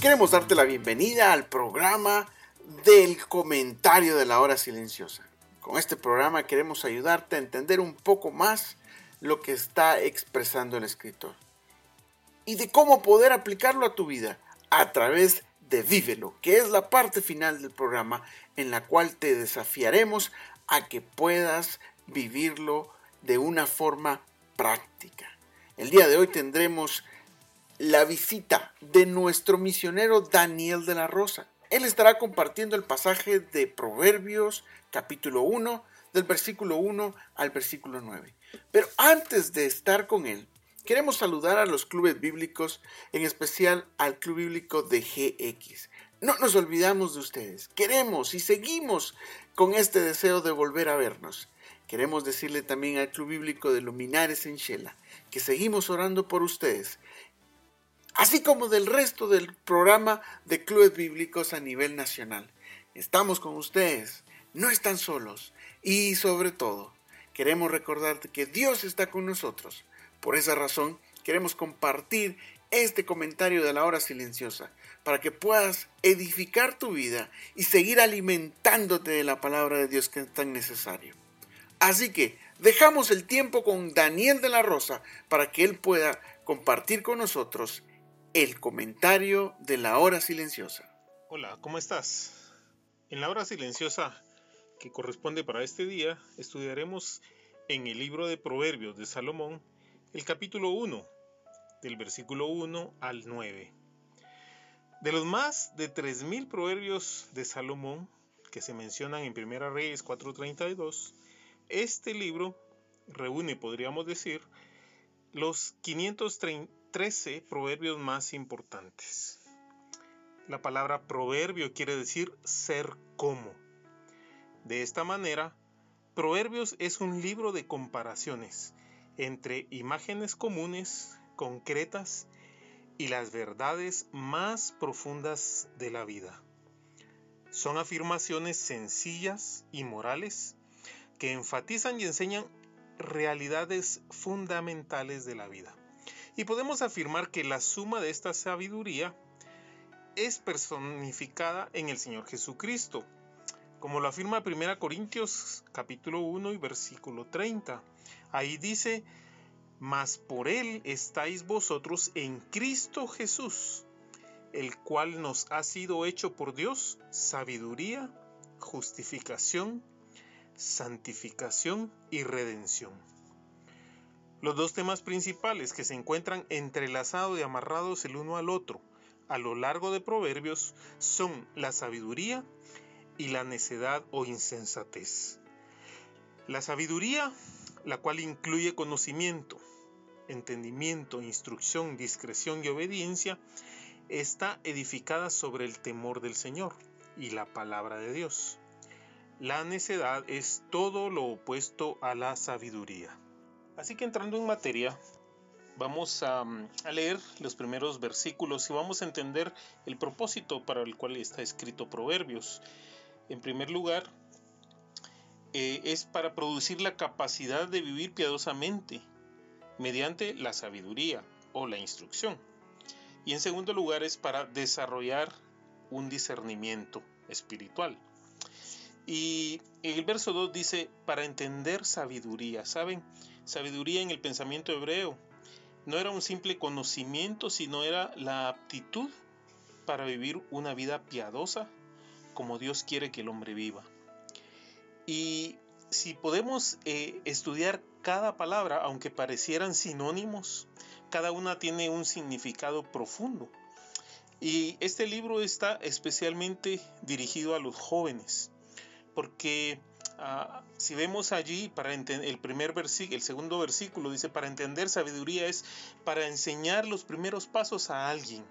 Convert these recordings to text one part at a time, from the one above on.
Queremos darte la bienvenida al programa del comentario de la hora silenciosa. Con este programa queremos ayudarte a entender un poco más lo que está expresando el escritor y de cómo poder aplicarlo a tu vida a través de Vívelo, que es la parte final del programa en la cual te desafiaremos a que puedas vivirlo de una forma práctica. El día de hoy tendremos la visita de nuestro misionero Daniel de la Rosa. Él estará compartiendo el pasaje de Proverbios capítulo 1 del versículo 1 al versículo 9. Pero antes de estar con él, queremos saludar a los clubes bíblicos, en especial al Club Bíblico de GX. No nos olvidamos de ustedes. Queremos y seguimos con este deseo de volver a vernos. Queremos decirle también al Club Bíblico de Luminares en Shela que seguimos orando por ustedes así como del resto del programa de clubes bíblicos a nivel nacional. Estamos con ustedes, no están solos y sobre todo queremos recordarte que Dios está con nosotros. Por esa razón queremos compartir este comentario de la hora silenciosa para que puedas edificar tu vida y seguir alimentándote de la palabra de Dios que es tan necesario. Así que dejamos el tiempo con Daniel de la Rosa para que él pueda compartir con nosotros el comentario de la hora silenciosa. Hola, ¿cómo estás? En la hora silenciosa que corresponde para este día, estudiaremos en el libro de Proverbios de Salomón el capítulo 1, del versículo 1 al 9. De los más de 3.000 proverbios de Salomón que se mencionan en Primera Reyes 4.32, este libro reúne, podríamos decir, los 530 13 proverbios más importantes. La palabra proverbio quiere decir ser como. De esta manera, Proverbios es un libro de comparaciones entre imágenes comunes, concretas y las verdades más profundas de la vida. Son afirmaciones sencillas y morales que enfatizan y enseñan realidades fundamentales de la vida. Y podemos afirmar que la suma de esta sabiduría es personificada en el Señor Jesucristo, como lo afirma 1 Corintios capítulo 1 y versículo 30. Ahí dice, mas por él estáis vosotros en Cristo Jesús, el cual nos ha sido hecho por Dios sabiduría, justificación, santificación y redención. Los dos temas principales que se encuentran entrelazados y amarrados el uno al otro a lo largo de Proverbios son la sabiduría y la necedad o insensatez. La sabiduría, la cual incluye conocimiento, entendimiento, instrucción, discreción y obediencia, está edificada sobre el temor del Señor y la palabra de Dios. La necedad es todo lo opuesto a la sabiduría. Así que entrando en materia, vamos mm, a, leer los primeros versículos y vamos a entender el propósito para el cual está escrito Proverbios. En primer lugar, eh, es para producir la capacidad de vivir piadosamente mediante la sabiduría o la instrucción. Y en segundo lugar es para desarrollar un discernimiento espiritual. Y el verso 2 dice, para entender sabiduría. ¿Saben? Sabiduría en el pensamiento hebreo no era un simple conocimiento, sino era la aptitud para vivir una vida piadosa como Dios quiere que el hombre viva. Y si podemos eh, estudiar cada palabra, aunque parecieran sinónimos, cada una tiene un significado profundo. Y este libro está especialmente dirigido a los jóvenes, porque Ah, si vemos allí, para el primer versículo, el segundo versículo dice, para entender sabiduría es para enseñar los primeros pasos a alguien,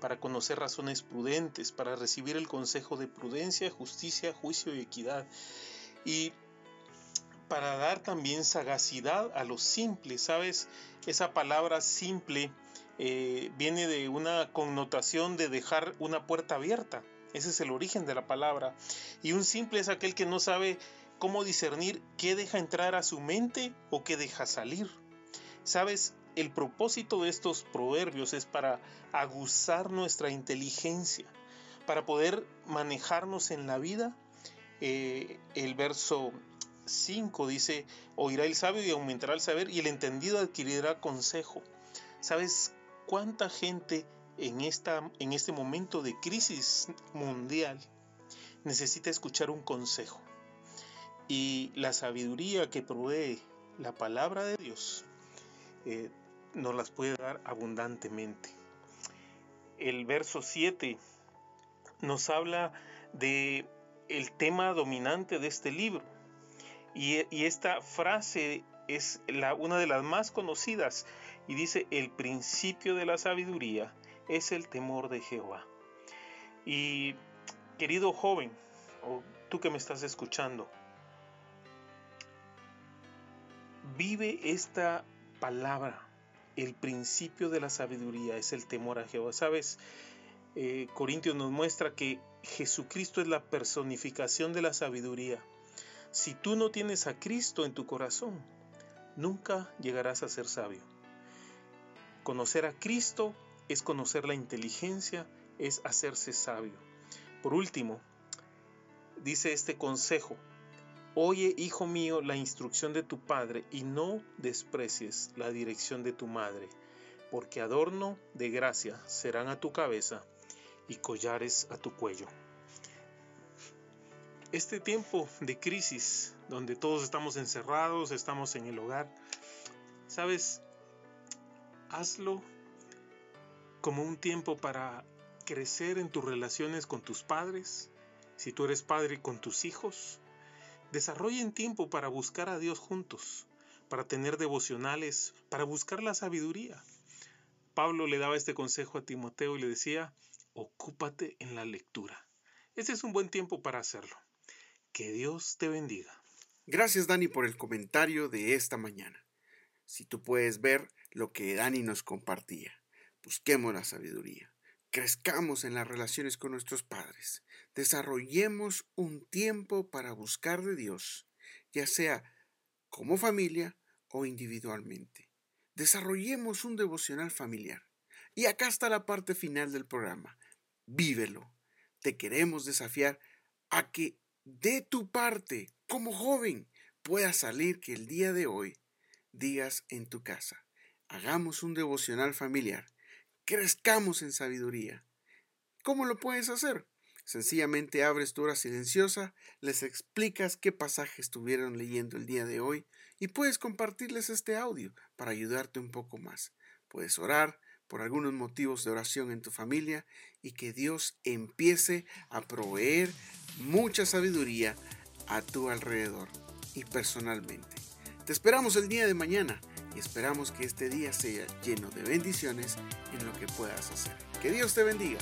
para conocer razones prudentes, para recibir el consejo de prudencia, justicia, juicio y equidad. Y para dar también sagacidad a los simples, ¿sabes? Esa palabra simple eh, viene de una connotación de dejar una puerta abierta. Ese es el origen de la palabra. Y un simple es aquel que no sabe cómo discernir qué deja entrar a su mente o qué deja salir. Sabes, el propósito de estos proverbios es para aguzar nuestra inteligencia, para poder manejarnos en la vida. Eh, el verso 5 dice, oirá el sabio y aumentará el saber y el entendido adquirirá consejo. ¿Sabes cuánta gente en, esta, en este momento de crisis mundial necesita escuchar un consejo? Y la sabiduría que provee la palabra de Dios eh, nos las puede dar abundantemente. El verso 7 nos habla de el tema dominante de este libro. Y, esta frase es la, una de las más conocidas y dice, el principio de la sabiduría es el temor de Jehová. Y querido joven, o tú que me estás escuchando, vive esta palabra. El principio de la sabiduría es el temor a Jehová. Sabes, eh, Corintios nos muestra que Jesucristo es la personificación de la sabiduría. Si tú no tienes a Cristo en tu corazón, nunca llegarás a ser sabio. Conocer a Cristo es conocer la inteligencia, es hacerse sabio. Por último, dice este consejo, Oye, hijo mío, la instrucción de tu padre y no desprecies la dirección de tu madre, porque adorno de gracia serán a tu cabeza y collares a tu cuello. Este tiempo de crisis, donde todos estamos encerrados, estamos en el hogar, sabes, hazlo como un tiempo para crecer en tus relaciones con tus padres, si tú eres padre con tus hijos, Desarrollen tiempo para buscar a Dios juntos, para tener devocionales, para buscar la sabiduría. Pablo le daba este consejo a Timoteo y le decía, ocúpate en la lectura. Ese es un buen tiempo para hacerlo. Que Dios te bendiga. Gracias Dani por el comentario de esta mañana. Si tú puedes ver lo que Dani nos compartía, busquemos la sabiduría crezcamos en las relaciones con nuestros padres, desarrollemos un tiempo para buscar de Dios, ya sea como familia o individualmente. Desarrollemos un devocional familiar. Y acá está la parte final del programa. Vívelo. Te queremos desafiar a que de tu parte, como joven, pueda salir que el día de hoy digas en tu casa, hagamos un devocional familiar crezcamos en sabiduría. ¿Cómo lo puedes hacer? Sencillamente abres tu hora silenciosa, les explicas qué pasaje estuvieron leyendo el día de hoy y puedes compartirles este audio para ayudarte un poco más. Puedes orar por algunos motivos de oración en tu familia y que Dios empiece a proveer mucha sabiduría a tu alrededor y personalmente. Te esperamos el día de mañana y esperamos que este día sea lleno de bendiciones en lo que puedas hacer. Que Dios te bendiga.